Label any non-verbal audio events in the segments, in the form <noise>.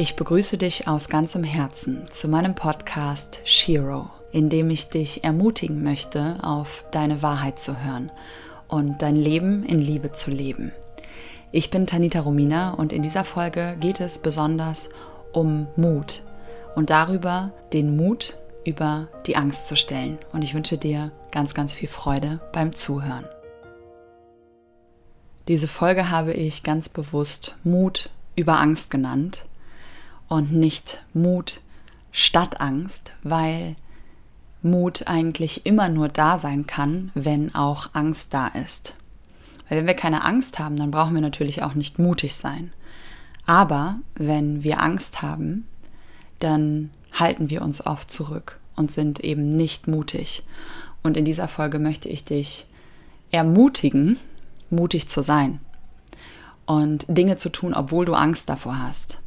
Ich begrüße dich aus ganzem Herzen zu meinem Podcast Shiro, in dem ich dich ermutigen möchte, auf deine Wahrheit zu hören und dein Leben in Liebe zu leben. Ich bin Tanita Romina und in dieser Folge geht es besonders um Mut und darüber, den Mut über die Angst zu stellen. Und ich wünsche dir ganz, ganz viel Freude beim Zuhören. Diese Folge habe ich ganz bewusst Mut über Angst genannt und nicht Mut statt Angst, weil Mut eigentlich immer nur da sein kann, wenn auch Angst da ist. Weil wenn wir keine Angst haben, dann brauchen wir natürlich auch nicht mutig sein. Aber wenn wir Angst haben, dann halten wir uns oft zurück und sind eben nicht mutig. Und in dieser Folge möchte ich dich ermutigen, mutig zu sein und Dinge zu tun, obwohl du Angst davor hast.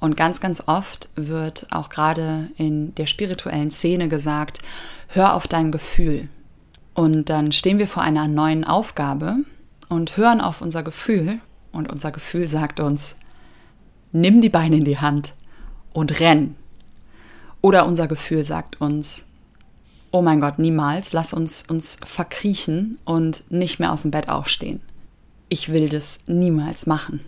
Und ganz, ganz oft wird auch gerade in der spirituellen Szene gesagt, hör auf dein Gefühl. Und dann stehen wir vor einer neuen Aufgabe und hören auf unser Gefühl. Und unser Gefühl sagt uns, nimm die Beine in die Hand und renn. Oder unser Gefühl sagt uns, oh mein Gott, niemals, lass uns uns verkriechen und nicht mehr aus dem Bett aufstehen. Ich will das niemals machen.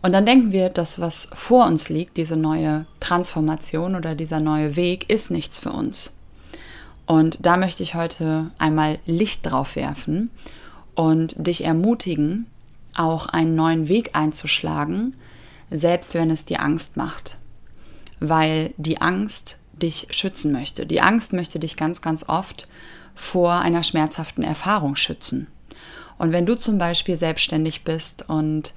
Und dann denken wir, das, was vor uns liegt, diese neue Transformation oder dieser neue Weg, ist nichts für uns. Und da möchte ich heute einmal Licht drauf werfen und dich ermutigen, auch einen neuen Weg einzuschlagen, selbst wenn es dir Angst macht. Weil die Angst dich schützen möchte. Die Angst möchte dich ganz, ganz oft vor einer schmerzhaften Erfahrung schützen. Und wenn du zum Beispiel selbstständig bist und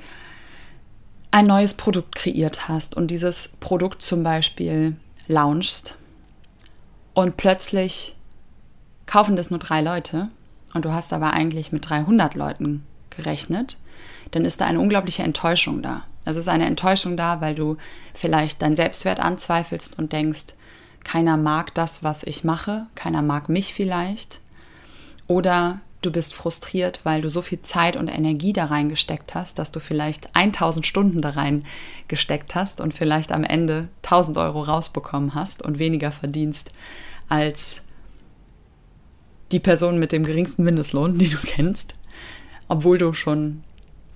ein neues Produkt kreiert hast und dieses Produkt zum Beispiel launchst und plötzlich kaufen das nur drei Leute und du hast aber eigentlich mit 300 Leuten gerechnet, dann ist da eine unglaubliche Enttäuschung da. Es ist eine Enttäuschung da, weil du vielleicht deinen Selbstwert anzweifelst und denkst, keiner mag das, was ich mache, keiner mag mich vielleicht. Oder du bist frustriert, weil du so viel Zeit und Energie da reingesteckt hast, dass du vielleicht 1000 Stunden da reingesteckt hast und vielleicht am Ende 1000 Euro rausbekommen hast und weniger verdienst als die Person mit dem geringsten Mindestlohn, <laughs> die du kennst, obwohl du schon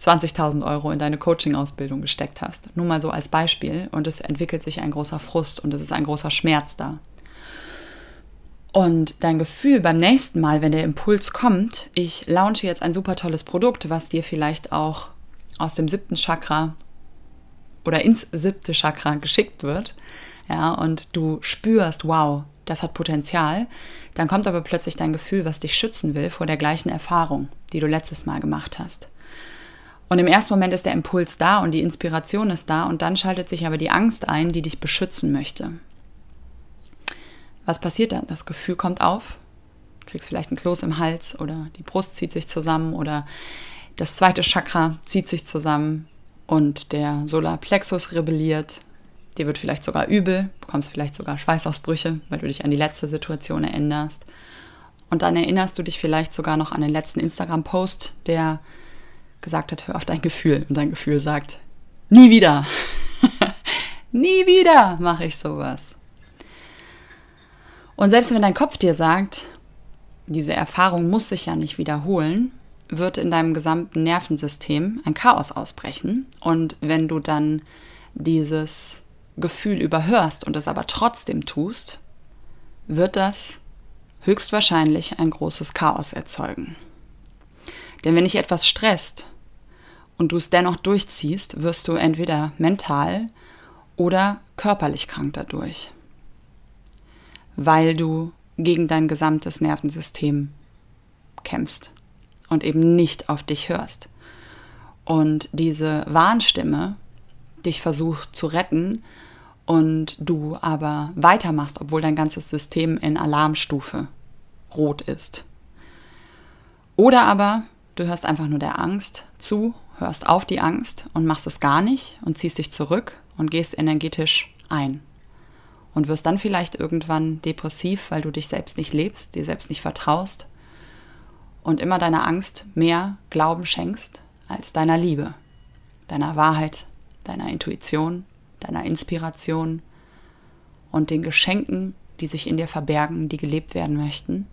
20.000 Euro in deine Coaching-Ausbildung gesteckt hast. Nur mal so als Beispiel. Und es entwickelt sich ein großer Frust und es ist ein großer Schmerz da. Und dein Gefühl beim nächsten Mal, wenn der Impuls kommt, ich launche jetzt ein super tolles Produkt, was dir vielleicht auch aus dem siebten Chakra oder ins siebte Chakra geschickt wird, ja, und du spürst, wow, das hat Potenzial, dann kommt aber plötzlich dein Gefühl, was dich schützen will vor der gleichen Erfahrung, die du letztes Mal gemacht hast. Und im ersten Moment ist der Impuls da und die Inspiration ist da und dann schaltet sich aber die Angst ein, die dich beschützen möchte. Was passiert dann? Das Gefühl kommt auf, kriegst vielleicht ein Kloß im Hals oder die Brust zieht sich zusammen oder das zweite Chakra zieht sich zusammen und der Solarplexus rebelliert. Dir wird vielleicht sogar übel, bekommst vielleicht sogar Schweißausbrüche, weil du dich an die letzte Situation erinnerst. Und dann erinnerst du dich vielleicht sogar noch an den letzten Instagram-Post, der gesagt hat, hör auf dein Gefühl. Und dein Gefühl sagt, nie wieder. <laughs> nie wieder mache ich sowas. Und selbst wenn dein Kopf dir sagt, diese Erfahrung muss sich ja nicht wiederholen, wird in deinem gesamten Nervensystem ein Chaos ausbrechen. Und wenn du dann dieses Gefühl überhörst und es aber trotzdem tust, wird das höchstwahrscheinlich ein großes Chaos erzeugen. Denn wenn dich etwas stresst und du es dennoch durchziehst, wirst du entweder mental oder körperlich krank dadurch weil du gegen dein gesamtes Nervensystem kämpfst und eben nicht auf dich hörst. Und diese Warnstimme dich versucht zu retten und du aber weitermachst, obwohl dein ganzes System in Alarmstufe rot ist. Oder aber du hörst einfach nur der Angst zu, hörst auf die Angst und machst es gar nicht und ziehst dich zurück und gehst energetisch ein und wirst dann vielleicht irgendwann depressiv, weil du dich selbst nicht lebst, dir selbst nicht vertraust und immer deiner Angst mehr Glauben schenkst als deiner Liebe, deiner Wahrheit, deiner Intuition, deiner Inspiration und den Geschenken, die sich in dir verbergen, die gelebt werden möchten.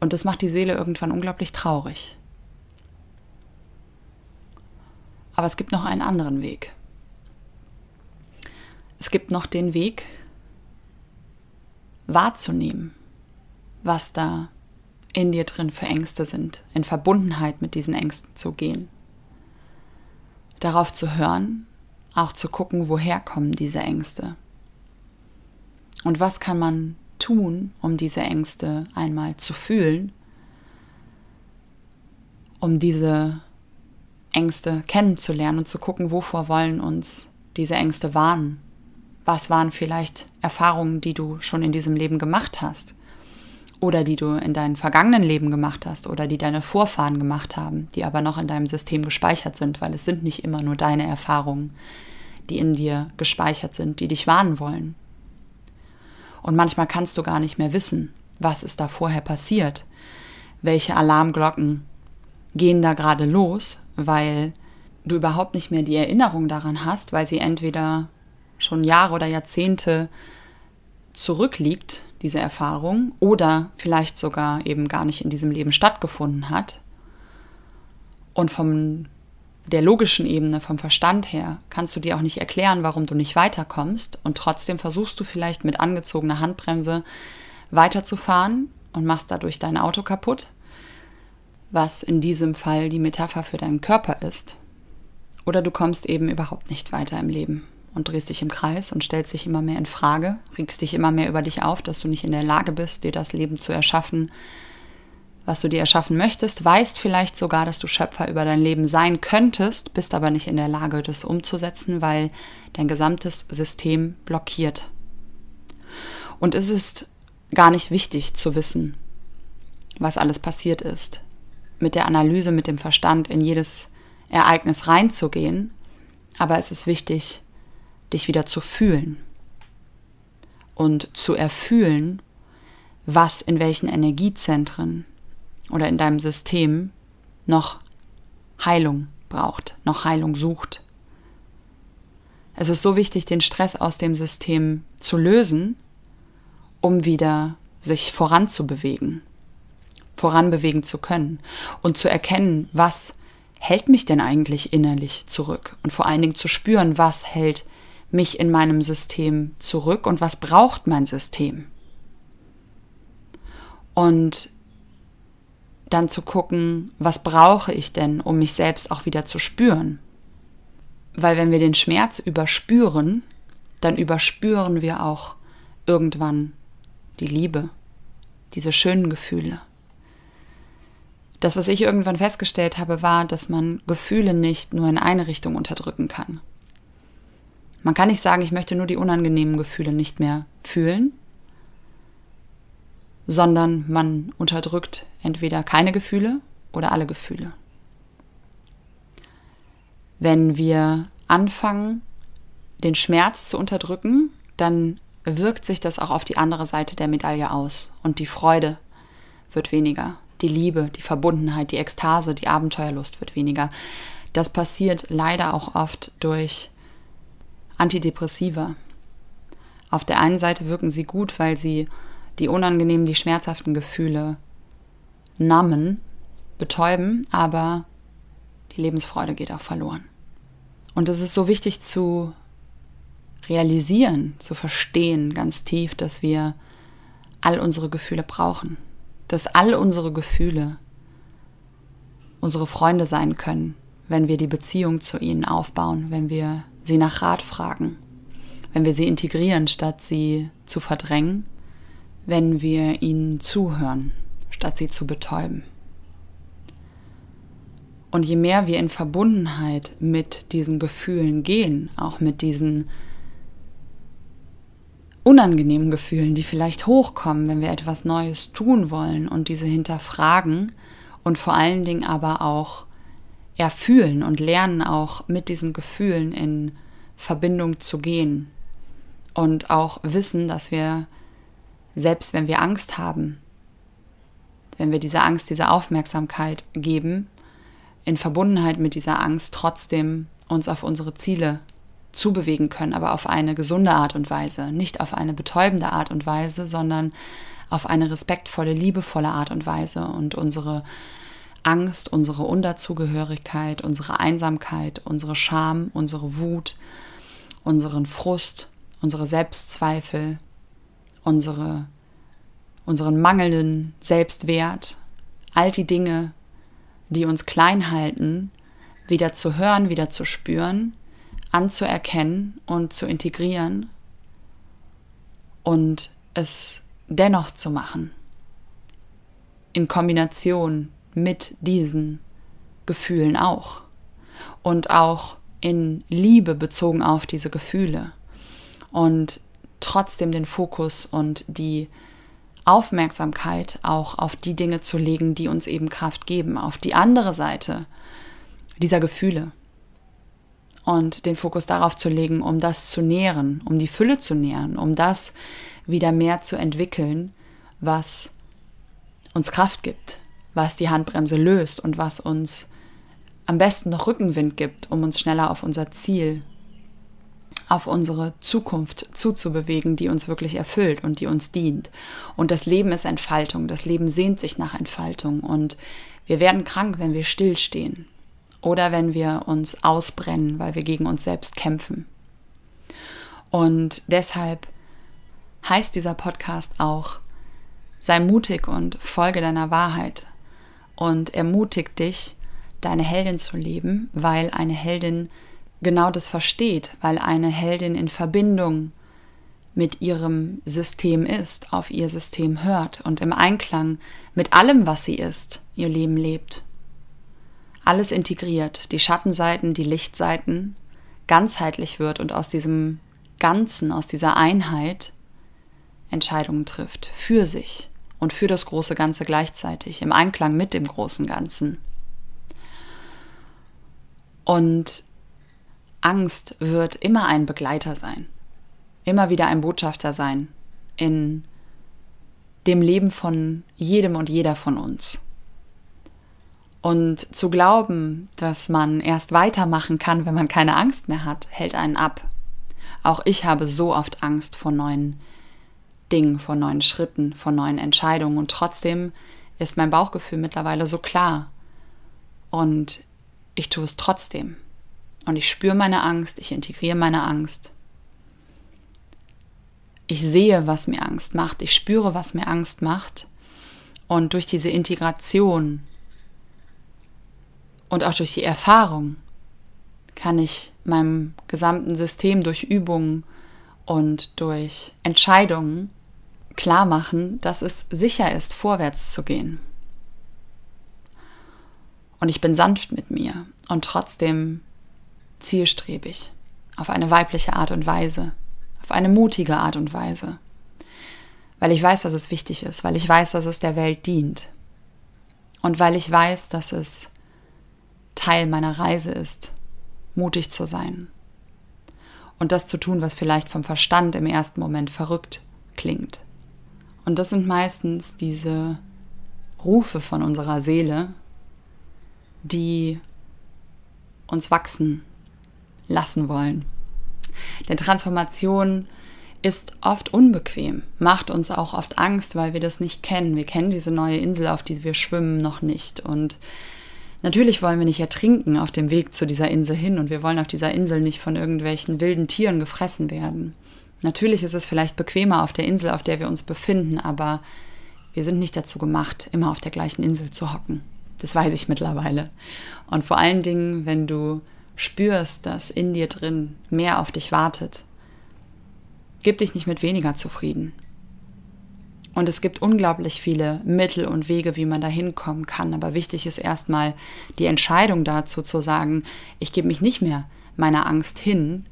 Und das macht die Seele irgendwann unglaublich traurig. Aber es gibt noch einen anderen Weg. Es gibt noch den Weg wahrzunehmen, was da in dir drin für Ängste sind, in Verbundenheit mit diesen Ängsten zu gehen. Darauf zu hören, auch zu gucken, woher kommen diese Ängste. Und was kann man tun, um diese Ängste einmal zu fühlen, um diese Ängste kennenzulernen und zu gucken, wovor wollen uns diese Ängste warnen. Was waren vielleicht Erfahrungen, die du schon in diesem Leben gemacht hast? Oder die du in deinem vergangenen Leben gemacht hast oder die deine Vorfahren gemacht haben, die aber noch in deinem System gespeichert sind, weil es sind nicht immer nur deine Erfahrungen, die in dir gespeichert sind, die dich warnen wollen. Und manchmal kannst du gar nicht mehr wissen, was ist da vorher passiert, welche Alarmglocken gehen da gerade los, weil du überhaupt nicht mehr die Erinnerung daran hast, weil sie entweder schon Jahre oder Jahrzehnte zurückliegt, diese Erfahrung, oder vielleicht sogar eben gar nicht in diesem Leben stattgefunden hat. Und von der logischen Ebene, vom Verstand her, kannst du dir auch nicht erklären, warum du nicht weiterkommst. Und trotzdem versuchst du vielleicht mit angezogener Handbremse weiterzufahren und machst dadurch dein Auto kaputt was in diesem Fall die Metapher für deinen Körper ist. Oder du kommst eben überhaupt nicht weiter im Leben und drehst dich im Kreis und stellst dich immer mehr in Frage, regst dich immer mehr über dich auf, dass du nicht in der Lage bist, dir das Leben zu erschaffen, was du dir erschaffen möchtest, weißt vielleicht sogar, dass du Schöpfer über dein Leben sein könntest, bist aber nicht in der Lage, das umzusetzen, weil dein gesamtes System blockiert. Und es ist gar nicht wichtig zu wissen, was alles passiert ist mit der Analyse, mit dem Verstand in jedes Ereignis reinzugehen, aber es ist wichtig, dich wieder zu fühlen und zu erfühlen, was in welchen Energiezentren oder in deinem System noch Heilung braucht, noch Heilung sucht. Es ist so wichtig, den Stress aus dem System zu lösen, um wieder sich voranzubewegen voranbewegen zu können und zu erkennen, was hält mich denn eigentlich innerlich zurück und vor allen Dingen zu spüren, was hält mich in meinem System zurück und was braucht mein System. Und dann zu gucken, was brauche ich denn, um mich selbst auch wieder zu spüren. Weil wenn wir den Schmerz überspüren, dann überspüren wir auch irgendwann die Liebe, diese schönen Gefühle das, was ich irgendwann festgestellt habe, war, dass man Gefühle nicht nur in eine Richtung unterdrücken kann. Man kann nicht sagen, ich möchte nur die unangenehmen Gefühle nicht mehr fühlen, sondern man unterdrückt entweder keine Gefühle oder alle Gefühle. Wenn wir anfangen, den Schmerz zu unterdrücken, dann wirkt sich das auch auf die andere Seite der Medaille aus und die Freude wird weniger die Liebe, die Verbundenheit, die Ekstase, die Abenteuerlust wird weniger. Das passiert leider auch oft durch Antidepressiva. Auf der einen Seite wirken sie gut, weil sie die unangenehmen, die schmerzhaften Gefühle nammen, betäuben, aber die Lebensfreude geht auch verloren. Und es ist so wichtig zu realisieren, zu verstehen ganz tief, dass wir all unsere Gefühle brauchen dass all unsere Gefühle unsere Freunde sein können, wenn wir die Beziehung zu ihnen aufbauen, wenn wir sie nach Rat fragen, wenn wir sie integrieren, statt sie zu verdrängen, wenn wir ihnen zuhören, statt sie zu betäuben. Und je mehr wir in Verbundenheit mit diesen Gefühlen gehen, auch mit diesen unangenehmen Gefühlen, die vielleicht hochkommen, wenn wir etwas Neues tun wollen und diese hinterfragen und vor allen Dingen aber auch erfühlen und lernen auch mit diesen Gefühlen in Verbindung zu gehen und auch wissen, dass wir selbst wenn wir Angst haben, wenn wir dieser Angst diese Aufmerksamkeit geben, in Verbundenheit mit dieser Angst trotzdem uns auf unsere Ziele zubewegen können, aber auf eine gesunde Art und Weise, nicht auf eine betäubende Art und Weise, sondern auf eine respektvolle, liebevolle Art und Weise und unsere Angst, unsere Undazugehörigkeit, unsere Einsamkeit, unsere Scham, unsere Wut, unseren Frust, unsere Selbstzweifel, unsere, unseren mangelnden Selbstwert, all die Dinge, die uns klein halten, wieder zu hören, wieder zu spüren, anzuerkennen und zu integrieren und es dennoch zu machen. In Kombination mit diesen Gefühlen auch. Und auch in Liebe bezogen auf diese Gefühle. Und trotzdem den Fokus und die Aufmerksamkeit auch auf die Dinge zu legen, die uns eben Kraft geben, auf die andere Seite dieser Gefühle. Und den Fokus darauf zu legen, um das zu nähren, um die Fülle zu nähren, um das wieder mehr zu entwickeln, was uns Kraft gibt, was die Handbremse löst und was uns am besten noch Rückenwind gibt, um uns schneller auf unser Ziel, auf unsere Zukunft zuzubewegen, die uns wirklich erfüllt und die uns dient. Und das Leben ist Entfaltung, das Leben sehnt sich nach Entfaltung und wir werden krank, wenn wir stillstehen oder wenn wir uns ausbrennen, weil wir gegen uns selbst kämpfen. Und deshalb heißt dieser Podcast auch, sei mutig und folge deiner Wahrheit und ermutigt dich, deine Heldin zu leben, weil eine Heldin genau das versteht, weil eine Heldin in Verbindung mit ihrem System ist, auf ihr System hört und im Einklang mit allem, was sie ist, ihr Leben lebt. Alles integriert, die Schattenseiten, die Lichtseiten, ganzheitlich wird und aus diesem Ganzen, aus dieser Einheit Entscheidungen trifft, für sich und für das große Ganze gleichzeitig, im Einklang mit dem großen Ganzen. Und Angst wird immer ein Begleiter sein, immer wieder ein Botschafter sein in dem Leben von jedem und jeder von uns. Und zu glauben, dass man erst weitermachen kann, wenn man keine Angst mehr hat, hält einen ab. Auch ich habe so oft Angst vor neuen Dingen, vor neuen Schritten, vor neuen Entscheidungen. Und trotzdem ist mein Bauchgefühl mittlerweile so klar. Und ich tue es trotzdem. Und ich spüre meine Angst, ich integriere meine Angst. Ich sehe, was mir Angst macht, ich spüre, was mir Angst macht. Und durch diese Integration und auch durch die Erfahrung kann ich meinem gesamten System durch Übungen und durch Entscheidungen klar machen, dass es sicher ist, vorwärts zu gehen. Und ich bin sanft mit mir und trotzdem zielstrebig, auf eine weibliche Art und Weise, auf eine mutige Art und Weise, weil ich weiß, dass es wichtig ist, weil ich weiß, dass es der Welt dient und weil ich weiß, dass es Teil meiner Reise ist, mutig zu sein und das zu tun, was vielleicht vom Verstand im ersten Moment verrückt klingt. Und das sind meistens diese Rufe von unserer Seele, die uns wachsen lassen wollen. Denn Transformation ist oft unbequem, macht uns auch oft Angst, weil wir das nicht kennen. Wir kennen diese neue Insel, auf die wir schwimmen, noch nicht. Und natürlich wollen wir nicht ertrinken auf dem Weg zu dieser Insel hin und wir wollen auf dieser Insel nicht von irgendwelchen wilden Tieren gefressen werden. Natürlich ist es vielleicht bequemer auf der Insel, auf der wir uns befinden, aber wir sind nicht dazu gemacht, immer auf der gleichen Insel zu hocken. Das weiß ich mittlerweile. Und vor allen Dingen, wenn du spürst, dass in dir drin mehr auf dich wartet, gib dich nicht mit weniger zufrieden. Und es gibt unglaublich viele Mittel und Wege, wie man da hinkommen kann. Aber wichtig ist erstmal die Entscheidung dazu zu sagen, ich gebe mich nicht mehr meiner Angst hin,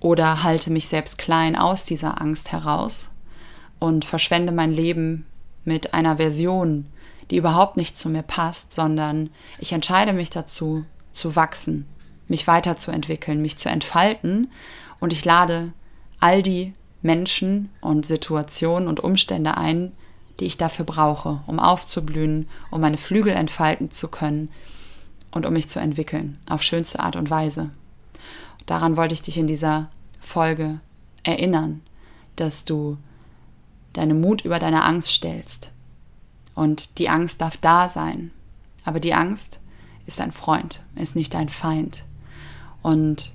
oder halte mich selbst klein aus dieser Angst heraus und verschwende mein Leben mit einer Version, die überhaupt nicht zu mir passt, sondern ich entscheide mich dazu, zu wachsen, mich weiterzuentwickeln, mich zu entfalten und ich lade all die Menschen und Situationen und Umstände ein, die ich dafür brauche, um aufzublühen, um meine Flügel entfalten zu können und um mich zu entwickeln, auf schönste Art und Weise. Daran wollte ich dich in dieser Folge erinnern, dass du deine Mut über deine Angst stellst. Und die Angst darf da sein. Aber die Angst ist ein Freund, ist nicht ein Feind. Und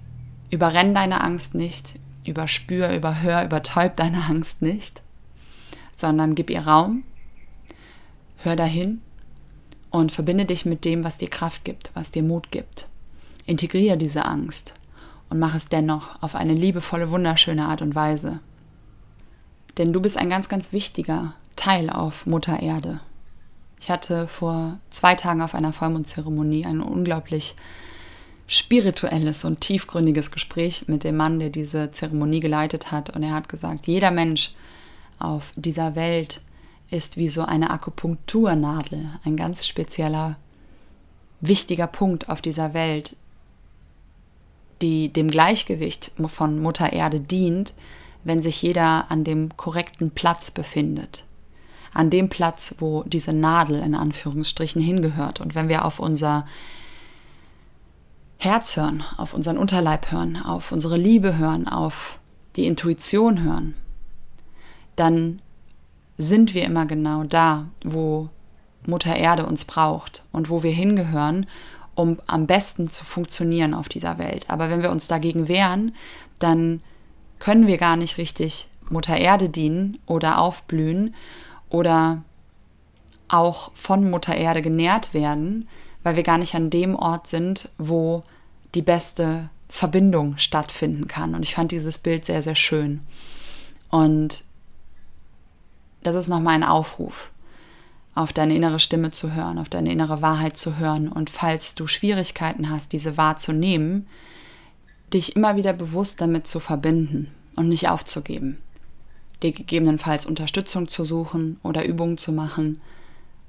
überrenn deine Angst nicht, überspür, überhör, übertäub deine Angst nicht, sondern gib ihr Raum, hör dahin und verbinde dich mit dem, was dir Kraft gibt, was dir Mut gibt. Integriere diese Angst und mach es dennoch auf eine liebevolle, wunderschöne Art und Weise. Denn du bist ein ganz, ganz wichtiger Teil auf Mutter Erde. Ich hatte vor zwei Tagen auf einer Vollmondzeremonie ein unglaublich spirituelles und tiefgründiges Gespräch mit dem Mann, der diese Zeremonie geleitet hat. Und er hat gesagt, jeder Mensch auf dieser Welt ist wie so eine Akupunkturnadel, ein ganz spezieller, wichtiger Punkt auf dieser Welt, die dem Gleichgewicht von Mutter Erde dient, wenn sich jeder an dem korrekten Platz befindet. An dem Platz, wo diese Nadel in Anführungsstrichen hingehört. Und wenn wir auf unser Herz hören, auf unseren Unterleib hören, auf unsere Liebe hören, auf die Intuition hören, dann sind wir immer genau da, wo Mutter Erde uns braucht und wo wir hingehören, um am besten zu funktionieren auf dieser Welt. Aber wenn wir uns dagegen wehren, dann können wir gar nicht richtig Mutter Erde dienen oder aufblühen oder auch von Mutter Erde genährt werden, weil wir gar nicht an dem Ort sind, wo die beste Verbindung stattfinden kann. Und ich fand dieses Bild sehr, sehr schön. Und das ist nochmal ein Aufruf, auf deine innere Stimme zu hören, auf deine innere Wahrheit zu hören. Und falls du Schwierigkeiten hast, diese wahrzunehmen, dich immer wieder bewusst damit zu verbinden und nicht aufzugeben. Dir gegebenenfalls Unterstützung zu suchen oder Übungen zu machen,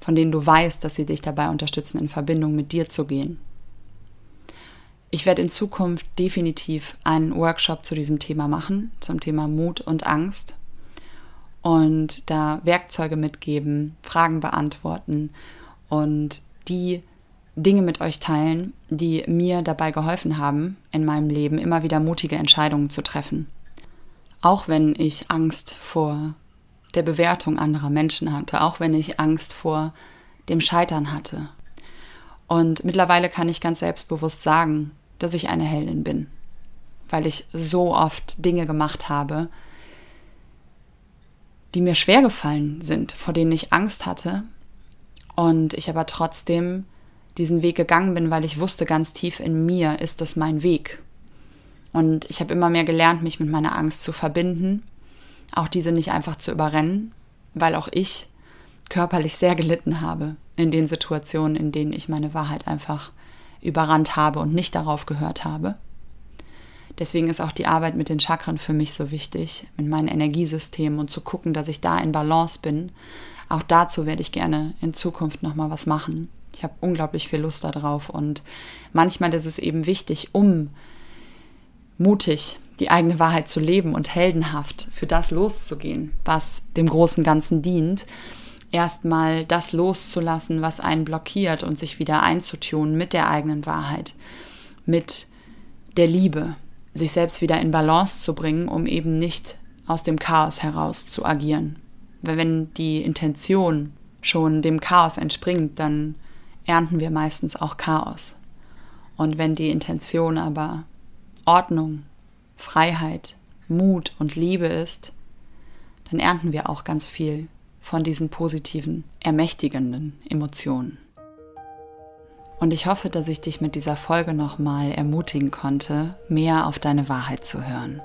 von denen du weißt, dass sie dich dabei unterstützen, in Verbindung mit dir zu gehen. Ich werde in Zukunft definitiv einen Workshop zu diesem Thema machen, zum Thema Mut und Angst. Und da Werkzeuge mitgeben, Fragen beantworten und die Dinge mit euch teilen, die mir dabei geholfen haben, in meinem Leben immer wieder mutige Entscheidungen zu treffen. Auch wenn ich Angst vor der Bewertung anderer Menschen hatte, auch wenn ich Angst vor dem Scheitern hatte. Und mittlerweile kann ich ganz selbstbewusst sagen, dass ich eine Heldin bin, weil ich so oft Dinge gemacht habe, die mir schwer gefallen sind, vor denen ich Angst hatte und ich aber trotzdem diesen Weg gegangen bin, weil ich wusste, ganz tief in mir ist das mein Weg. Und ich habe immer mehr gelernt, mich mit meiner Angst zu verbinden, auch diese nicht einfach zu überrennen, weil auch ich körperlich sehr gelitten habe in den Situationen, in denen ich meine Wahrheit einfach überrannt habe und nicht darauf gehört habe. Deswegen ist auch die Arbeit mit den Chakren für mich so wichtig, mit meinen Energiesystemen und zu gucken, dass ich da in Balance bin. Auch dazu werde ich gerne in Zukunft nochmal was machen. Ich habe unglaublich viel Lust darauf und manchmal ist es eben wichtig, um mutig die eigene Wahrheit zu leben und heldenhaft für das loszugehen, was dem großen Ganzen dient, erstmal das loszulassen, was einen blockiert und sich wieder einzutun mit der eigenen Wahrheit, mit der Liebe, sich selbst wieder in Balance zu bringen, um eben nicht aus dem Chaos heraus zu agieren. Weil wenn die Intention schon dem Chaos entspringt, dann ernten wir meistens auch Chaos. Und wenn die Intention aber Ordnung, Freiheit, Mut und Liebe ist, dann ernten wir auch ganz viel von diesen positiven, ermächtigenden Emotionen. Und ich hoffe, dass ich dich mit dieser Folge nochmal ermutigen konnte, mehr auf deine Wahrheit zu hören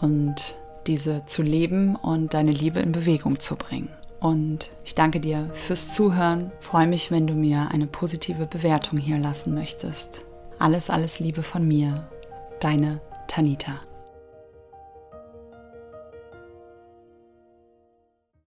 und diese zu leben und deine Liebe in Bewegung zu bringen. Und ich danke dir fürs Zuhören. Freue mich, wenn du mir eine positive Bewertung hier lassen möchtest. Alles, alles Liebe von mir. Deine Tanita.